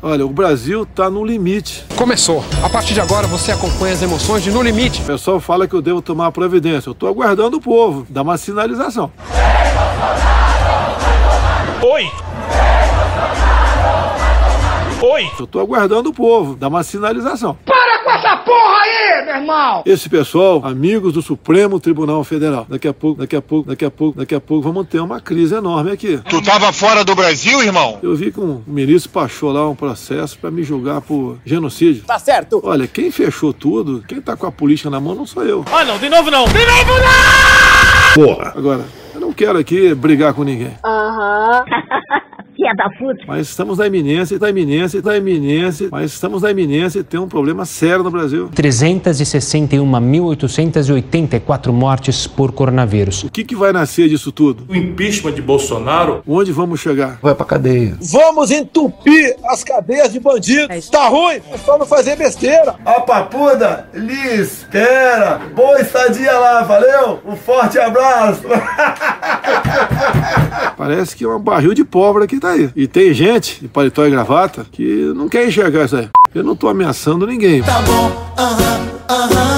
Olha, o Brasil tá no limite. Começou. A partir de agora você acompanha as emoções de No Limite. O pessoal fala que eu devo tomar providência. Eu tô aguardando o povo, dar uma sinalização. Oi! Oi! Eu tô aguardando o povo, dar uma sinalização. Para com essa porra aí, meu irmão! Esse pessoal, amigos do Supremo Tribunal Federal. Daqui a pouco, daqui a pouco, daqui a pouco, daqui a pouco vamos ter uma crise enorme aqui. Tu tava fora do Brasil, irmão? Eu vi que um ministro baixou lá um processo para me julgar por genocídio. Tá certo! Olha, quem fechou tudo, quem tá com a política na mão não sou eu. Ah, não, de novo não! De novo Porra! Agora, eu não quero aqui brigar com ninguém. Aham. Filha da puta. Mas estamos na iminência, está iminência, está iminência, mas estamos na iminência e tem um problema sério no Brasil. 361.884 mortes por coronavírus. O que, que vai nascer disso tudo? O impeachment de Bolsonaro. Onde vamos chegar? Vai pra cadeia. Vamos entupir as cadeias de bandidos! Tá ruim? É só não fazer besteira! Ó, papuda, Liz, Pera, boa estadia lá, valeu? Um forte abraço! Parece que é um barril de pólvora que tá aí. E tem gente de paletó e gravata que não quer enxergar isso aí. Eu não tô ameaçando ninguém. Tá bom, aham, aham.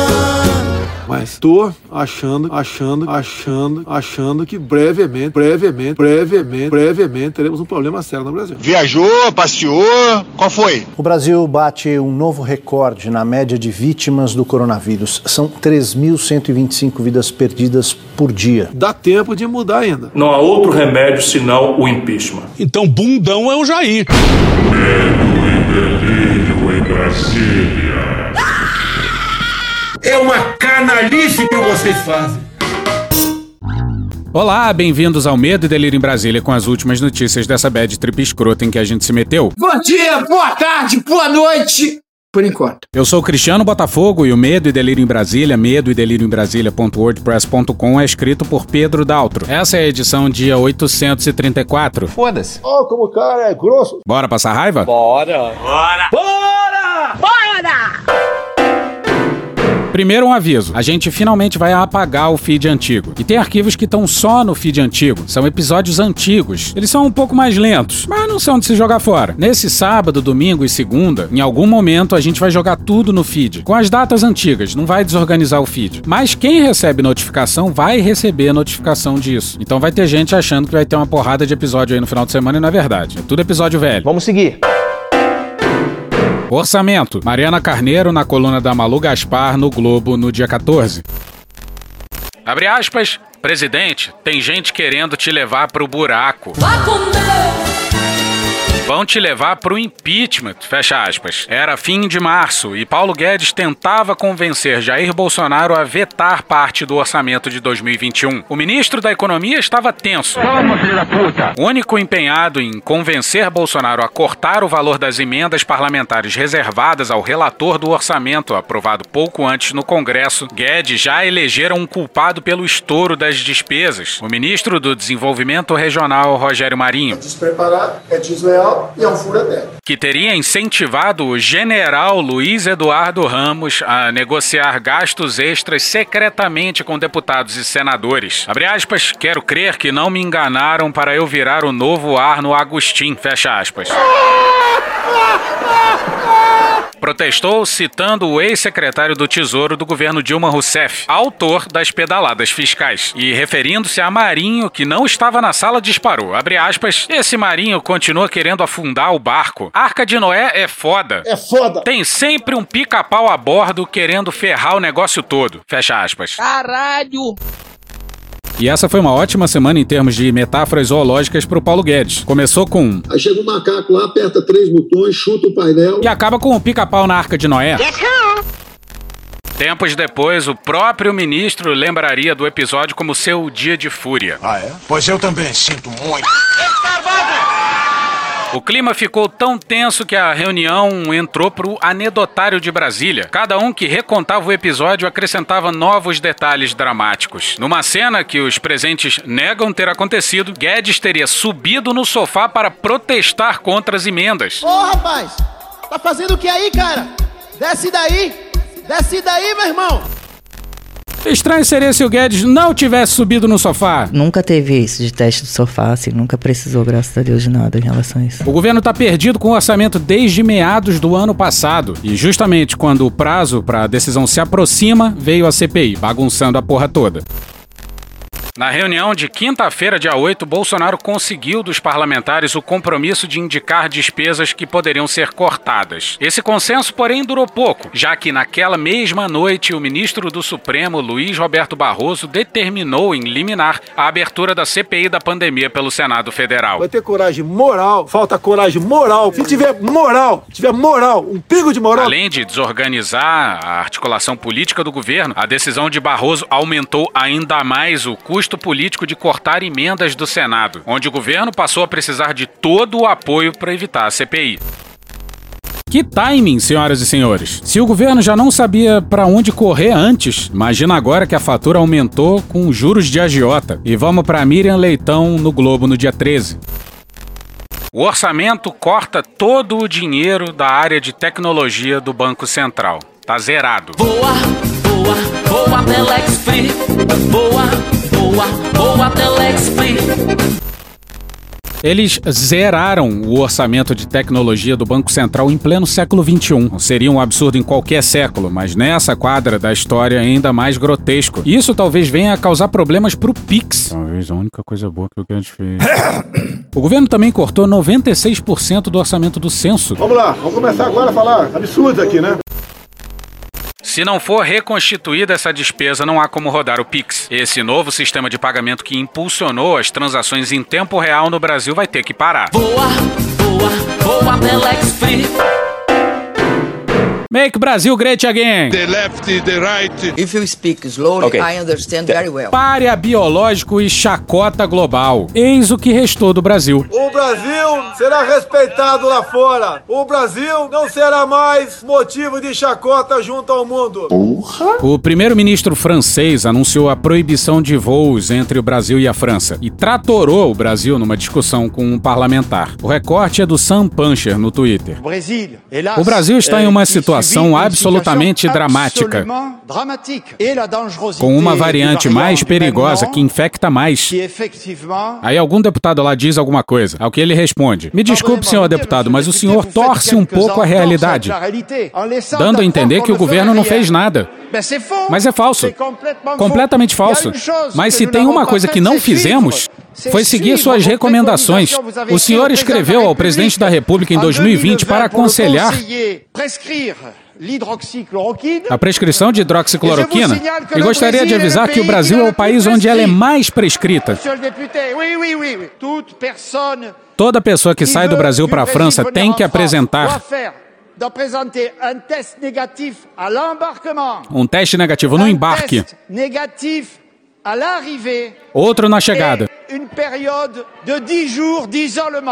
Mas tô achando, achando, achando, achando que brevemente, brevemente, brevemente, brevemente teremos um problema sério no Brasil. Viajou, passeou, qual foi? O Brasil bate um novo recorde na média de vítimas do coronavírus. São 3.125 vidas perdidas por dia. Dá tempo de mudar ainda. Não há outro remédio senão o impeachment. Então, bundão é o Jair. É uma canalice que vocês fazem. Olá, bem-vindos ao Medo e Delírio em Brasília com as últimas notícias dessa bad trip escrota em que a gente se meteu. Bom dia, boa tarde, boa noite! Por enquanto. Eu sou o Cristiano Botafogo e o Medo e Delírio em Brasília, medo e delírio em Brasília.wordpress.com é escrito por Pedro Daltro. Essa é a edição dia 834. Foda-se. Ó, como o cara é grosso. Bora passar raiva? Bora! Primeiro um aviso, a gente finalmente vai apagar o feed antigo. E tem arquivos que estão só no feed antigo, são episódios antigos. Eles são um pouco mais lentos, mas não são de se jogar fora. Nesse sábado, domingo e segunda, em algum momento a gente vai jogar tudo no feed, com as datas antigas, não vai desorganizar o feed. Mas quem recebe notificação vai receber notificação disso. Então vai ter gente achando que vai ter uma porrada de episódio aí no final de semana e não é verdade. É tudo episódio velho. Vamos seguir. Orçamento. Mariana Carneiro na coluna da Malu Gaspar no Globo no dia 14. Abre aspas. Presidente, tem gente querendo te levar pro buraco. Vão te levar pro impeachment, fecha aspas. Era fim de março e Paulo Guedes tentava convencer Jair Bolsonaro a vetar parte do orçamento de 2021. O ministro da Economia estava tenso. O único empenhado em convencer Bolsonaro a cortar o valor das emendas parlamentares reservadas ao relator do orçamento, aprovado pouco antes no Congresso, Guedes já elegeram um culpado pelo estouro das despesas. O ministro do Desenvolvimento Regional, Rogério Marinho. Despreparado, é desleal e é um fura-teto. que teria incentivado o general Luiz Eduardo Ramos a negociar gastos extras secretamente com deputados e senadores. Abre aspas, quero crer que não me enganaram para eu virar o novo Arno Agostinho. Fecha aspas. Protestou citando o ex-secretário do Tesouro do governo Dilma Rousseff, autor das pedaladas fiscais, e referindo-se a Marinho, que não estava na sala, disparou. Abre aspas, esse Marinho continua querendo afundar o barco. Arca de Noé é foda. É foda! Tem sempre um pica-pau a bordo querendo ferrar o negócio todo. Fecha aspas. Caralho! E essa foi uma ótima semana em termos de metáforas zoológicas pro Paulo Guedes. Começou com Aí chega um macaco lá, aperta três botões, chuta o painel. e acaba com o pica-pau na Arca de Noé. Tempos depois, o próprio ministro lembraria do episódio como seu dia de fúria. Ah, é? Pois eu também sinto muito. O clima ficou tão tenso que a reunião entrou pro anedotário de Brasília. Cada um que recontava o episódio acrescentava novos detalhes dramáticos. Numa cena que os presentes negam ter acontecido, Guedes teria subido no sofá para protestar contra as emendas. Ô, rapaz! Tá fazendo o que aí, cara? Desce daí! Desce daí, meu irmão! Estranho seria se o Guedes não tivesse subido no sofá. Nunca teve isso de teste do sofá, assim, nunca precisou, graças a Deus, de nada em relação a isso. O governo está perdido com o orçamento desde meados do ano passado. E justamente quando o prazo para a decisão se aproxima, veio a CPI, bagunçando a porra toda. Na reunião de quinta-feira, dia 8, Bolsonaro conseguiu dos parlamentares o compromisso de indicar despesas que poderiam ser cortadas. Esse consenso, porém, durou pouco, já que naquela mesma noite o ministro do Supremo, Luiz Roberto Barroso, determinou em liminar a abertura da CPI da pandemia pelo Senado Federal. Vai ter coragem moral, falta coragem moral. Se tiver moral, tiver moral, um pingo de moral. Além de desorganizar a articulação política do governo, a decisão de Barroso aumentou ainda mais o custo político de cortar emendas do Senado, onde o governo passou a precisar de todo o apoio para evitar a CPI. Que timing, senhoras e senhores. Se o governo já não sabia para onde correr antes, imagina agora que a fatura aumentou com juros de agiota. E vamos para Miriam Leitão no Globo no dia 13. O orçamento corta todo o dinheiro da área de tecnologia do Banco Central. Tá zerado. Boa, boa, boa Telex Free. Boa, boa, boa Telex Free. Eles zeraram o orçamento de tecnologia do Banco Central em pleno século XXI. Seria um absurdo em qualquer século, mas nessa quadra da história é ainda mais grotesco. Isso talvez venha a causar problemas pro Pix. Talvez a única coisa boa que o Guedes fez. o governo também cortou 96% do orçamento do censo. Vamos lá, vamos começar agora a falar absurdo aqui, né? Se não for reconstituída essa despesa, não há como rodar o Pix. Esse novo sistema de pagamento que impulsionou as transações em tempo real no Brasil vai ter que parar. Boa, boa, boa Telex Free. Make Brasil great again. The left, the right. If you speak slowly, okay. I understand very well. Párea biológico e chacota global. Eis o que restou do Brasil. O Brasil será respeitado lá fora. O Brasil não será mais motivo de chacota junto ao mundo. Porra. O primeiro-ministro francês anunciou a proibição de voos entre o Brasil e a França e tratorou o Brasil numa discussão com um parlamentar. O recorte é do Sam Puncher no Twitter. O Brasil está em uma situação absolutamente dramática, com uma variante mais perigosa que infecta mais. Aí algum deputado lá diz alguma coisa, ao que ele responde: Me desculpe, senhor deputado, mas o senhor torce um pouco a realidade, dando a entender que o governo não fez nada. Mas é falso. Completamente falso. Mas se tem uma coisa que não fizemos, foi seguir suas recomendações. O senhor escreveu ao presidente da República em 2020 para aconselhar a prescrição de hidroxicloroquina? E gostaria de avisar que o Brasil é o país onde ela é mais prescrita. Toda pessoa que sai do Brasil para a França tem que apresentar um teste negativo no embarque, outro na chegada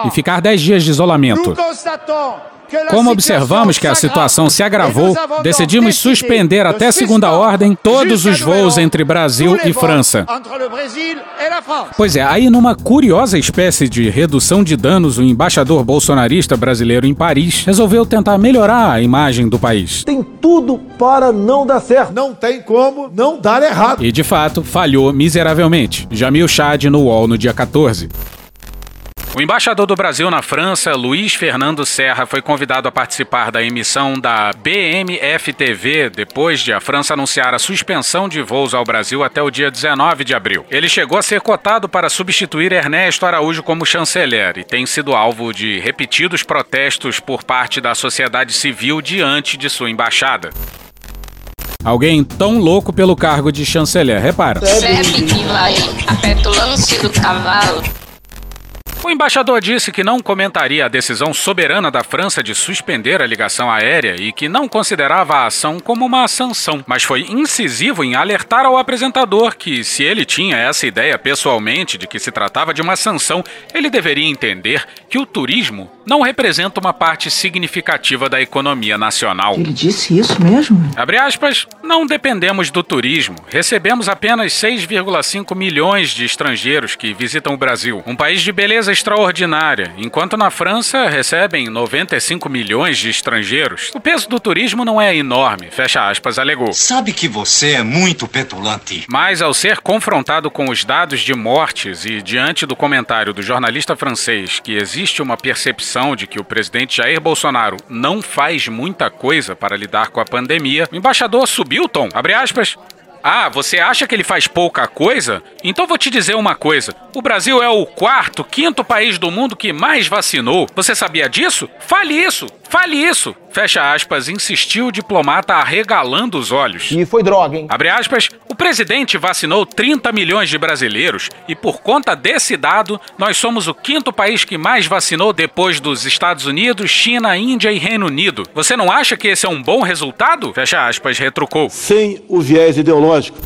e ficar 10 dias de isolamento. Como observamos que a situação se agravou, decidimos suspender até segunda ordem todos os voos entre Brasil e França. Pois é, aí numa curiosa espécie de redução de danos, o embaixador bolsonarista brasileiro em Paris resolveu tentar melhorar a imagem do país. Tem tudo para não dar certo. Não tem como não dar errado. E de fato, falhou miseravelmente. Jamil Chad no UOL no dia 14. O embaixador do Brasil na França, Luiz Fernando Serra, foi convidado a participar da emissão da BMFTV depois de a França anunciar a suspensão de voos ao Brasil até o dia 19 de abril. Ele chegou a ser cotado para substituir Ernesto Araújo como chanceler e tem sido alvo de repetidos protestos por parte da sociedade civil diante de sua embaixada. Alguém tão louco pelo cargo de chanceler, repara. Que vai a petulância do cavalo. O embaixador disse que não comentaria a decisão soberana da França de suspender a ligação aérea e que não considerava a ação como uma sanção, mas foi incisivo em alertar ao apresentador que, se ele tinha essa ideia pessoalmente de que se tratava de uma sanção, ele deveria entender que o turismo não representa uma parte significativa da economia nacional. Ele disse isso mesmo? Abre aspas, não dependemos do turismo. Recebemos apenas 6,5 milhões de estrangeiros que visitam o Brasil, um país de beleza extraordinária, enquanto na França recebem 95 milhões de estrangeiros. O peso do turismo não é enorme, fecha aspas, alegou. Sabe que você é muito petulante. Mas ao ser confrontado com os dados de mortes e diante do comentário do jornalista francês que existe uma percepção de que o presidente Jair Bolsonaro não faz muita coisa para lidar com a pandemia, o embaixador subiu o tom. Abre aspas. Ah, você acha que ele faz pouca coisa? Então vou te dizer uma coisa: o Brasil é o quarto, quinto país do mundo que mais vacinou. Você sabia disso? Fale isso! Fale isso! Fecha aspas, insistiu o diplomata arregalando os olhos. E foi droga, hein? Abre aspas, o presidente vacinou 30 milhões de brasileiros e por conta desse dado, nós somos o quinto país que mais vacinou depois dos Estados Unidos, China, Índia e Reino Unido. Você não acha que esse é um bom resultado? Fecha aspas, retrucou. Sem o viés ideológico.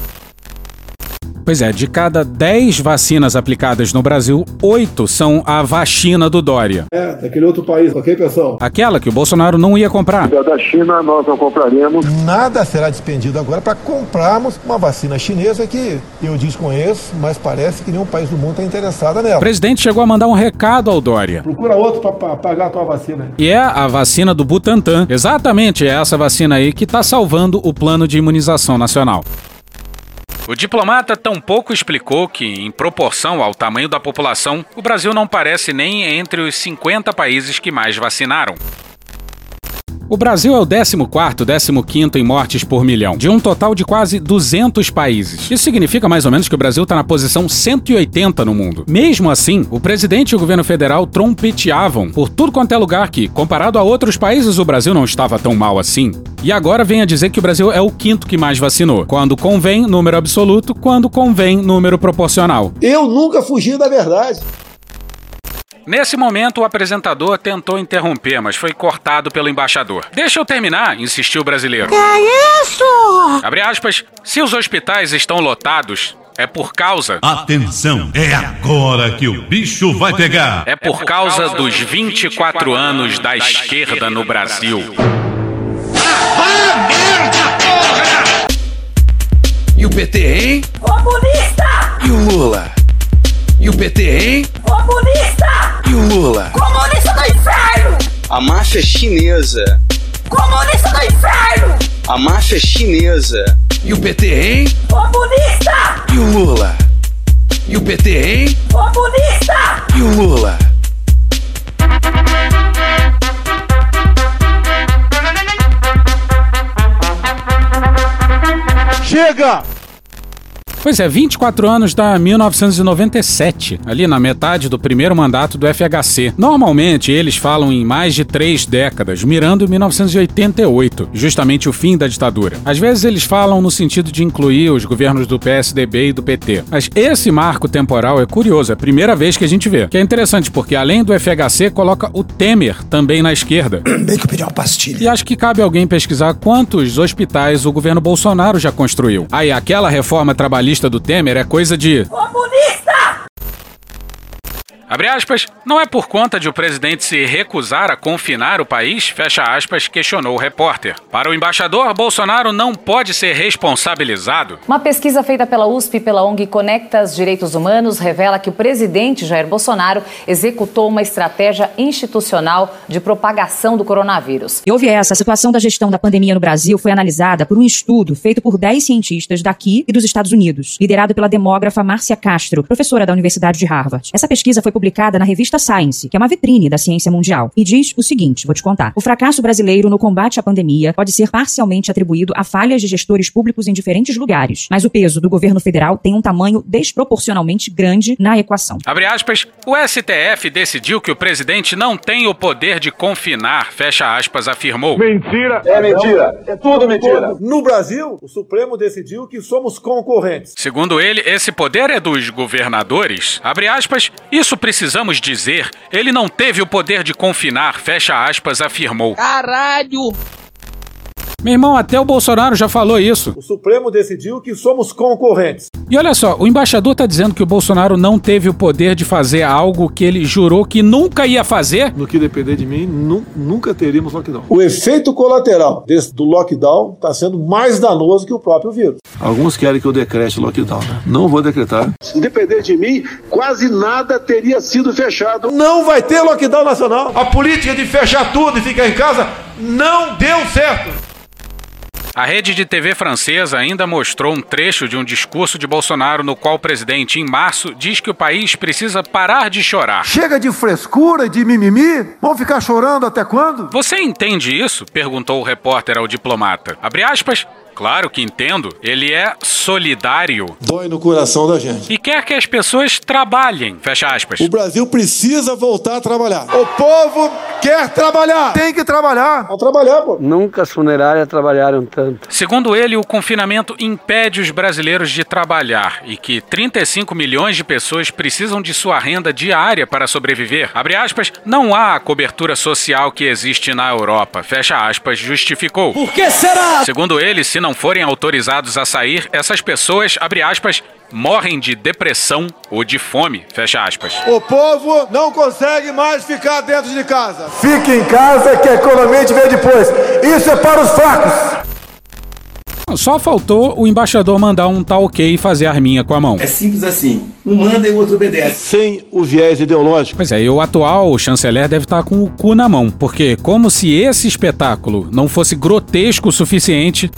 Pois é, de cada 10 vacinas aplicadas no Brasil, 8 são a vacina do Dória. É, daquele outro país, ok, pessoal? Aquela que o Bolsonaro não ia comprar. Da China nós não compraremos. Nada será despendido agora para comprarmos uma vacina chinesa que eu desconheço, mas parece que nenhum país do mundo está interessado nela. O presidente chegou a mandar um recado ao Dória. Procura outro para pagar a tua vacina. E é a vacina do Butantan. Exatamente essa vacina aí que está salvando o plano de imunização nacional. O diplomata tampouco explicou que, em proporção ao tamanho da população, o Brasil não parece nem entre os 50 países que mais vacinaram. O Brasil é o 14º, 15 em mortes por milhão, de um total de quase 200 países. Isso significa mais ou menos que o Brasil está na posição 180 no mundo. Mesmo assim, o presidente e o governo federal trompeteavam por tudo quanto é lugar que, comparado a outros países, o Brasil não estava tão mal assim. E agora vem a dizer que o Brasil é o quinto que mais vacinou. Quando convém, número absoluto, quando convém, número proporcional. Eu nunca fugi da verdade. Nesse momento, o apresentador tentou interromper, mas foi cortado pelo embaixador. Deixa eu terminar, insistiu o brasileiro. Que é isso? Abre aspas. Se os hospitais estão lotados, é por causa. Atenção, é agora que o bicho vai pegar. É por causa dos 24 anos da esquerda no Brasil. Ah, merda, porra! E o PT, hein? Comunista! E o Lula? E o PT, hein? Comunista! E o Lula? Comunista do inferno! A máfia chinesa. Comunista do inferno! A máfia chinesa. E o PT, hein? Comunista! E o Lula? E o PT, hein? Comunista! E o Lula? Chega! Pois é, 24 anos da 1997, ali na metade do primeiro mandato do FHC. Normalmente eles falam em mais de três décadas, mirando 1988, justamente o fim da ditadura. Às vezes eles falam no sentido de incluir os governos do PSDB e do PT. Mas esse marco temporal é curioso, é a primeira vez que a gente vê. Que é interessante porque além do FHC coloca o Temer também na esquerda. Bem que eu pedi uma pastilha. E acho que cabe alguém pesquisar quantos hospitais o governo Bolsonaro já construiu. Aí aquela reforma trabalhista do Temer é coisa de. Comunista! Abre aspas, não é por conta de o presidente se recusar a confinar o país, fecha aspas, questionou o repórter. Para o embaixador, Bolsonaro não pode ser responsabilizado. Uma pesquisa feita pela USP e pela ONG Conectas Direitos Humanos revela que o presidente Jair Bolsonaro executou uma estratégia institucional de propagação do coronavírus. E houve essa, a situação da gestão da pandemia no Brasil foi analisada por um estudo feito por 10 cientistas daqui e dos Estados Unidos, liderado pela demógrafa Márcia Castro, professora da Universidade de Harvard. Essa pesquisa foi publicada na revista Science, que é uma vitrine da ciência mundial, e diz o seguinte: vou te contar. O fracasso brasileiro no combate à pandemia pode ser parcialmente atribuído a falhas de gestores públicos em diferentes lugares, mas o peso do governo federal tem um tamanho desproporcionalmente grande na equação. Abre aspas, o STF decidiu que o presidente não tem o poder de confinar, fecha aspas, afirmou. Mentira! É mentira! É tudo mentira! No Brasil, o Supremo decidiu que somos concorrentes. Segundo ele, esse poder é dos governadores. Abre aspas, isso precisamos dizer, ele não teve o poder de confinar, fecha aspas, afirmou. Caralho! Meu irmão, até o Bolsonaro já falou isso. O Supremo decidiu que somos concorrentes. E olha só, o embaixador tá dizendo que o Bolsonaro não teve o poder de fazer algo que ele jurou que nunca ia fazer. No que depender de mim, nu nunca teríamos lockdown. O efeito colateral desse, do lockdown está sendo mais danoso que o próprio vírus. Alguns querem que eu decrete lockdown. Né? Não vou decretar. Se depender de mim, quase nada teria sido fechado. Não vai ter lockdown nacional. A política de fechar tudo e ficar em casa não deu certo. A rede de TV francesa ainda mostrou um trecho de um discurso de Bolsonaro no qual o presidente, em março, diz que o país precisa parar de chorar. Chega de frescura e de mimimi? Vão ficar chorando até quando? Você entende isso? perguntou o repórter ao diplomata. Abre aspas. Claro que entendo. Ele é solidário. Dói no coração da gente. E quer que as pessoas trabalhem. Fecha aspas. O Brasil precisa voltar a trabalhar. O povo quer trabalhar. Tem que trabalhar. Vamos trabalhar, pô. Nunca as funerárias trabalharam tanto. Segundo ele, o confinamento impede os brasileiros de trabalhar e que 35 milhões de pessoas precisam de sua renda diária para sobreviver. Abre aspas, não há a cobertura social que existe na Europa. Fecha aspas, justificou. Por que será? Segundo ele, se não forem autorizados a sair, essas pessoas, abre aspas, morrem de depressão ou de fome, fecha aspas. O povo não consegue mais ficar dentro de casa. Fique em casa que a economia te vê depois. Isso é para os fracos. Só faltou o embaixador mandar um tal ok e fazer arminha com a mão. É simples assim. Um manda e o outro obedece. Sem o viés ideológico. Pois é, e o atual chanceler deve estar com o cu na mão. Porque, como se esse espetáculo não fosse grotesco o suficiente,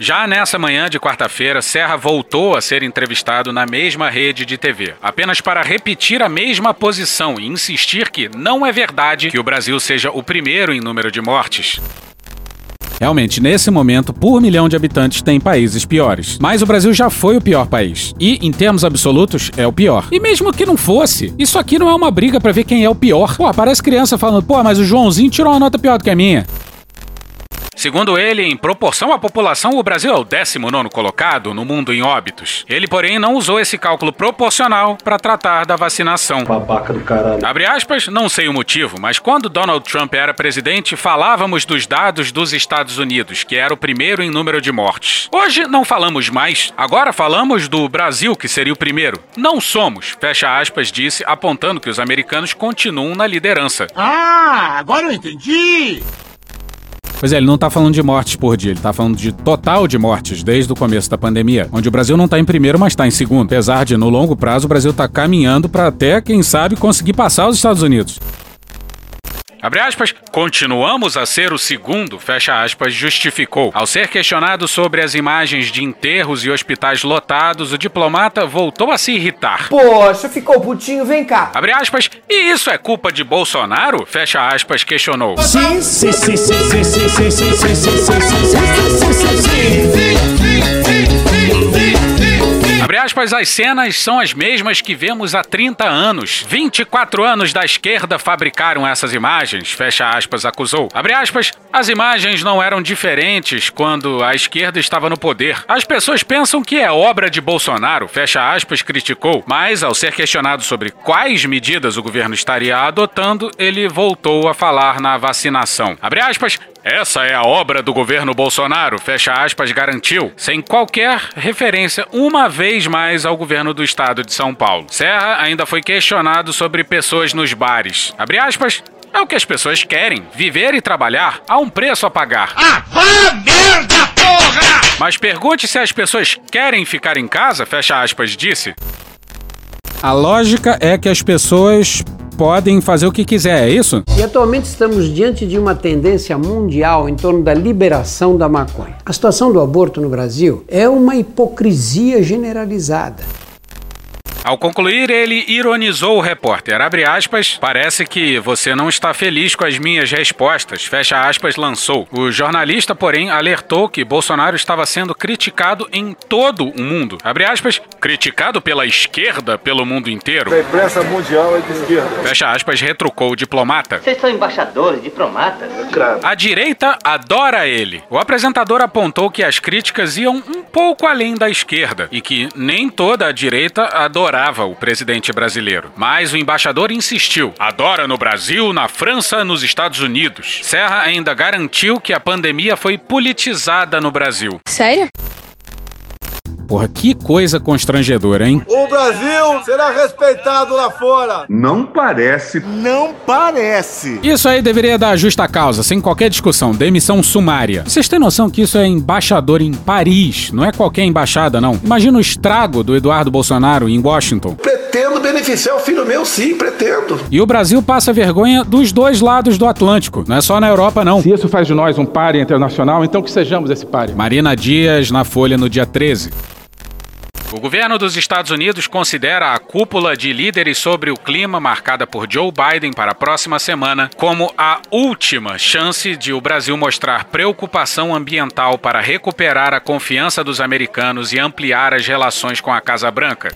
já nessa manhã de quarta-feira, Serra voltou a ser entrevistado na mesma rede de TV, apenas para repetir a mesma posição e insistir que não é verdade que o Brasil seja o primeiro em número de mortes. Realmente, nesse momento, por milhão de habitantes, tem países piores. Mas o Brasil já foi o pior país. E, em termos absolutos, é o pior. E mesmo que não fosse, isso aqui não é uma briga para ver quem é o pior. Pô, parece criança falando, pô, mas o Joãozinho tirou uma nota pior do que a minha. Segundo ele, em proporção à população, o Brasil é o 19 colocado no mundo em óbitos. Ele, porém, não usou esse cálculo proporcional para tratar da vacinação. Babaca do caralho. Abre aspas, não sei o motivo, mas quando Donald Trump era presidente, falávamos dos dados dos Estados Unidos, que era o primeiro em número de mortes. Hoje não falamos mais. Agora falamos do Brasil, que seria o primeiro. Não somos, fecha aspas, disse, apontando que os americanos continuam na liderança. Ah, agora eu entendi! Pois é, ele não tá falando de mortes por dia, ele tá falando de total de mortes desde o começo da pandemia, onde o Brasil não tá em primeiro, mas tá em segundo. Apesar de, no longo prazo, o Brasil tá caminhando para até, quem sabe, conseguir passar os Estados Unidos. Abre aspas, continuamos a ser o segundo, fecha aspas, justificou. Ao ser questionado sobre as imagens de enterros e hospitais lotados, o diplomata voltou a se irritar. Poxa, ficou putinho, vem cá. Abre aspas, e isso é culpa de Bolsonaro? Fecha aspas, questionou. Sim, sim, sim, sim, sim, sim, sim, sim, sim, sim, sim, sim, sim, sim, sim, sim, Abre aspas, as cenas são as mesmas que vemos há 30 anos. 24 anos da esquerda fabricaram essas imagens, fecha aspas, acusou. Abre aspas, as imagens não eram diferentes quando a esquerda estava no poder. As pessoas pensam que é obra de Bolsonaro, fecha aspas, criticou. Mas, ao ser questionado sobre quais medidas o governo estaria adotando, ele voltou a falar na vacinação. Abre aspas, essa é a obra do governo Bolsonaro, fecha aspas, garantiu, sem qualquer referência uma vez mais ao governo do estado de São Paulo. Serra ainda foi questionado sobre pessoas nos bares. Abre aspas, é o que as pessoas querem, viver e trabalhar, há um preço a pagar. Ah, vá merda, porra! Mas pergunte se as pessoas querem ficar em casa, fecha aspas, disse. A lógica é que as pessoas podem fazer o que quiser, é isso? E atualmente estamos diante de uma tendência mundial em torno da liberação da maconha. A situação do aborto no Brasil é uma hipocrisia generalizada. Ao concluir, ele ironizou o repórter. Abre aspas, parece que você não está feliz com as minhas respostas. Fecha aspas, lançou. O jornalista, porém, alertou que Bolsonaro estava sendo criticado em todo o mundo. Abre aspas, criticado pela esquerda pelo mundo inteiro. A imprensa mundial é de esquerda. Fecha aspas, retrucou o diplomata. Vocês são embaixadores, diplomatas? Claro. A direita adora ele. O apresentador apontou que as críticas iam um pouco além da esquerda e que nem toda a direita adorava adorava o presidente brasileiro. Mas o embaixador insistiu. Adora no Brasil, na França, nos Estados Unidos. Serra ainda garantiu que a pandemia foi politizada no Brasil. Sério? Porra, que coisa constrangedora, hein? O Brasil será respeitado lá fora. Não parece. Não parece. Isso aí deveria dar justa causa, sem qualquer discussão. Demissão sumária. Vocês têm noção que isso é embaixador em Paris, não é qualquer embaixada, não. Imagina o estrago do Eduardo Bolsonaro em Washington. Pretendo beneficiar o filho meu, sim, pretendo. E o Brasil passa vergonha dos dois lados do Atlântico, não é só na Europa, não. Se isso faz de nós um páreo internacional, então que sejamos esse páreo. Marina Dias, na Folha, no dia 13. O governo dos Estados Unidos considera a cúpula de líderes sobre o clima marcada por Joe Biden para a próxima semana como a última chance de o Brasil mostrar preocupação ambiental para recuperar a confiança dos americanos e ampliar as relações com a Casa Branca.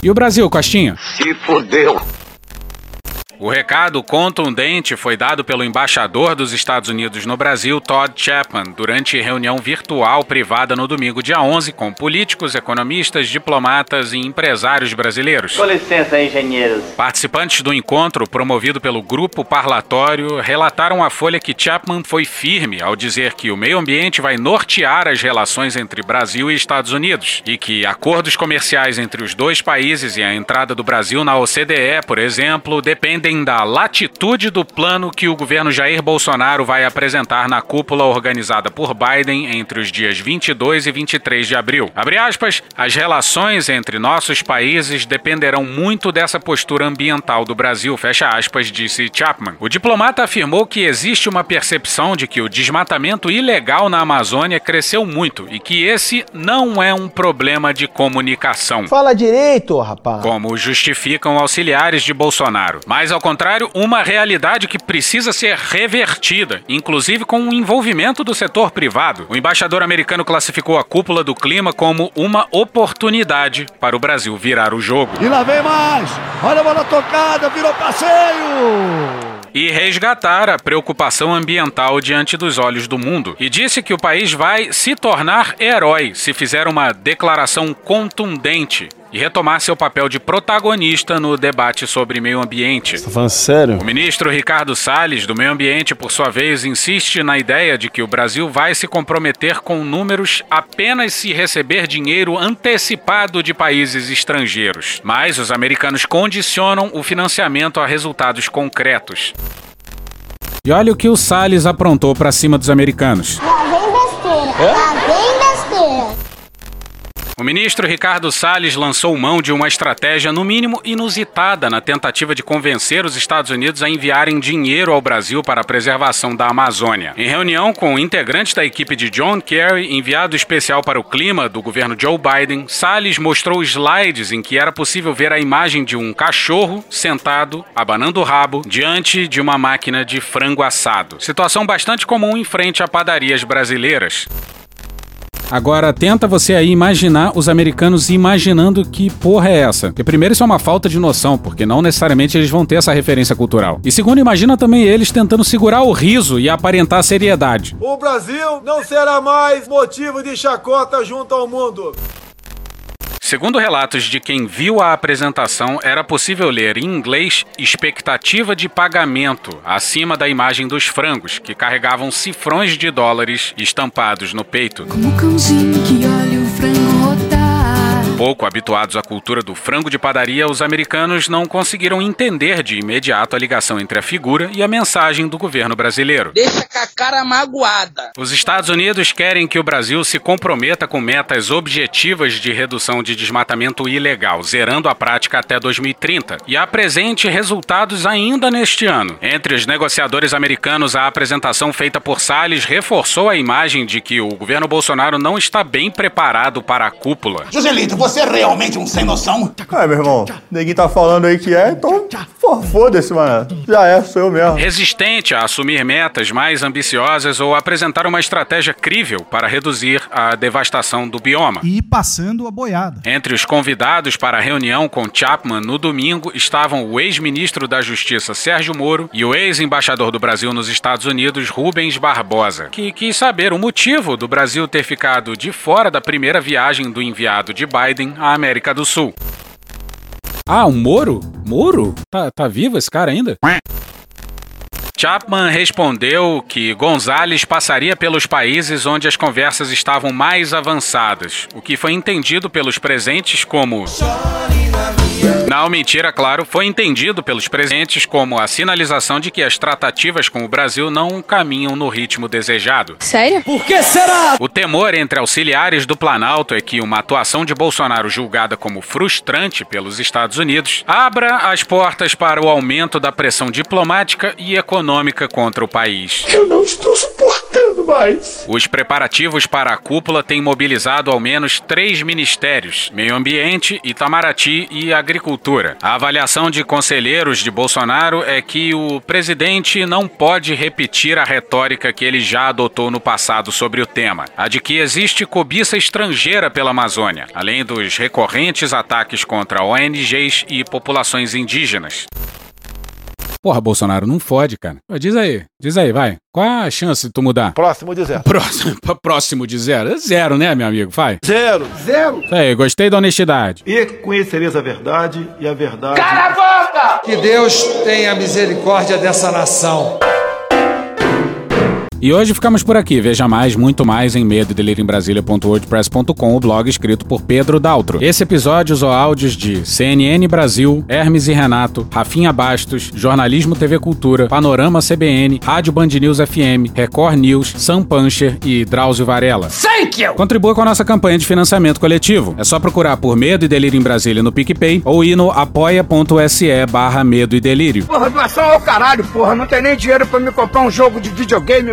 E o Brasil, Costinha? Se fodeu. O recado contundente foi dado pelo embaixador dos Estados Unidos no Brasil, Todd Chapman, durante reunião virtual privada no domingo, dia 11, com políticos, economistas, diplomatas e empresários brasileiros. Com licença, engenheiros. Participantes do encontro, promovido pelo Grupo Parlatório, relataram à Folha que Chapman foi firme ao dizer que o meio ambiente vai nortear as relações entre Brasil e Estados Unidos e que acordos comerciais entre os dois países e a entrada do Brasil na OCDE, por exemplo, dependem da latitude do plano que o governo Jair Bolsonaro vai apresentar na cúpula organizada por Biden entre os dias 22 e 23 de abril. Abre aspas, as relações entre nossos países dependerão muito dessa postura ambiental do Brasil, fecha aspas, disse Chapman. O diplomata afirmou que existe uma percepção de que o desmatamento ilegal na Amazônia cresceu muito e que esse não é um problema de comunicação. Fala direito, rapaz. Como justificam auxiliares de Bolsonaro. Mas ao contrário, uma realidade que precisa ser revertida, inclusive com o envolvimento do setor privado. O embaixador americano classificou a cúpula do clima como uma oportunidade para o Brasil virar o jogo. E lá vem mais! Olha a bola tocada, virou passeio! e resgatar a preocupação ambiental diante dos olhos do mundo. E disse que o país vai se tornar herói se fizer uma declaração contundente e retomar seu papel de protagonista no debate sobre meio ambiente. Você tá falando sério? O ministro Ricardo Salles, do Meio Ambiente, por sua vez, insiste na ideia de que o Brasil vai se comprometer com números apenas se receber dinheiro antecipado de países estrangeiros. Mas os americanos condicionam o financiamento a resultados concretos. E olha o que o Salles aprontou para cima dos americanos. Lá vem besteira. Besteira. O ministro Ricardo Salles lançou mão de uma estratégia, no mínimo inusitada, na tentativa de convencer os Estados Unidos a enviarem dinheiro ao Brasil para a preservação da Amazônia. Em reunião com integrantes da equipe de John Kerry, enviado especial para o clima do governo Joe Biden, Salles mostrou slides em que era possível ver a imagem de um cachorro sentado, abanando o rabo, diante de uma máquina de frango assado. Situação bastante comum em frente a padarias brasileiras. Agora, tenta você aí imaginar os americanos imaginando que porra é essa. Porque primeiro isso é uma falta de noção, porque não necessariamente eles vão ter essa referência cultural. E segundo, imagina também eles tentando segurar o riso e aparentar seriedade. O Brasil não será mais motivo de chacota junto ao mundo. Segundo relatos de quem viu a apresentação, era possível ler em inglês expectativa de pagamento acima da imagem dos frangos, que carregavam cifrões de dólares estampados no peito. Como cãozinho que olha o frango. Pouco habituados à cultura do frango de padaria, os americanos não conseguiram entender de imediato a ligação entre a figura e a mensagem do governo brasileiro. Deixa com a cara magoada. Os Estados Unidos querem que o Brasil se comprometa com metas objetivas de redução de desmatamento ilegal, zerando a prática até 2030, e apresente resultados ainda neste ano. Entre os negociadores americanos, a apresentação feita por Salles reforçou a imagem de que o governo Bolsonaro não está bem preparado para a cúpula. Joselito, você é realmente um sem noção? Ah, meu irmão, ninguém tá falando aí que é, então pô, foda-se, mano. Já é, sou eu mesmo. Resistente a assumir metas mais ambiciosas ou apresentar uma estratégia crível para reduzir a devastação do bioma. E passando a boiada. Entre os convidados para a reunião com Chapman no domingo estavam o ex-ministro da Justiça Sérgio Moro e o ex-embaixador do Brasil nos Estados Unidos Rubens Barbosa, que quis saber o motivo do Brasil ter ficado de fora da primeira viagem do enviado de Biden à América do Sul. Ah, o Moro? Moro? Tá, tá vivo esse cara ainda? Chapman respondeu que Gonzales passaria pelos países onde as conversas estavam mais avançadas, o que foi entendido pelos presentes como. Não, mentira, claro, foi entendido pelos presentes como a sinalização de que as tratativas com o Brasil não caminham no ritmo desejado. Sério? Por que será? O temor entre auxiliares do Planalto é que uma atuação de Bolsonaro julgada como frustrante pelos Estados Unidos abra as portas para o aumento da pressão diplomática e econômica contra o país. Eu não estou suportando mais. Os preparativos para a cúpula têm mobilizado ao menos três ministérios: Meio Ambiente, Itamaraty e Agricultura. A avaliação de conselheiros de Bolsonaro é que o presidente não pode repetir a retórica que ele já adotou no passado sobre o tema, a de que existe cobiça estrangeira pela Amazônia, além dos recorrentes ataques contra ONGs e populações indígenas. Porra, Bolsonaro, não fode, cara. Diz aí, diz aí, vai. Qual a chance de tu mudar? Próximo de zero. Próximo, próximo de zero? É zero, né, meu amigo? Vai. Zero. Zero. Isso aí, gostei da honestidade. E conhecereis a verdade, e a verdade. Cala a boca! Que Deus tenha misericórdia dessa nação. E hoje ficamos por aqui. Veja mais, muito mais em medo em Brasília.wordpress.com, o blog escrito por Pedro Daltro. Esse episódio usou áudios de CNN Brasil, Hermes e Renato, Rafinha Bastos, Jornalismo TV Cultura, Panorama CBN, Rádio Band News FM, Record News, Sam Puncher e Drauzio Varela. Thank you! Contribua com a nossa campanha de financiamento coletivo. É só procurar por Medo e Delírio em Brasília no PicPay ou ir no apoia.se barra Medo e Delírio. Porra, doação ao caralho, porra. Não tem nem dinheiro pra me comprar um jogo de videogame,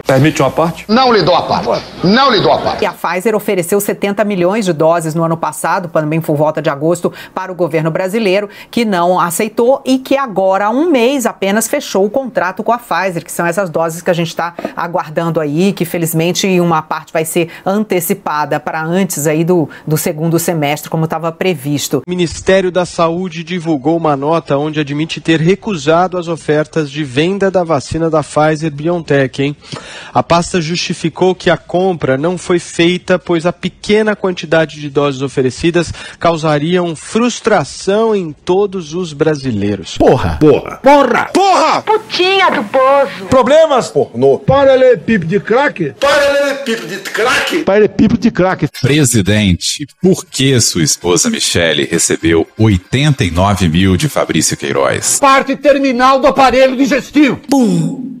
Permite uma parte? Não lhe dou a parte. Não lhe dou a parte. E a Pfizer ofereceu 70 milhões de doses no ano passado, também por volta de agosto, para o governo brasileiro, que não aceitou e que agora, há um mês apenas, fechou o contrato com a Pfizer, que são essas doses que a gente está aguardando aí, que felizmente uma parte vai ser antecipada para antes aí do, do segundo semestre, como estava previsto. O Ministério da Saúde divulgou uma nota onde admite ter recusado as ofertas de venda da vacina da Pfizer BioNTech, hein? A pasta justificou que a compra não foi feita, pois a pequena quantidade de doses oferecidas causariam frustração em todos os brasileiros. Porra! Porra! Porra! Porra! Putinha do poço. Problemas? Pornô. Paralelepípedo de crack? Paralelepípedo de crack? Paralelepípedo de crack. Presidente, por que sua esposa Michele recebeu 89 mil de Fabrício Queiroz? Parte terminal do aparelho digestivo. Pum.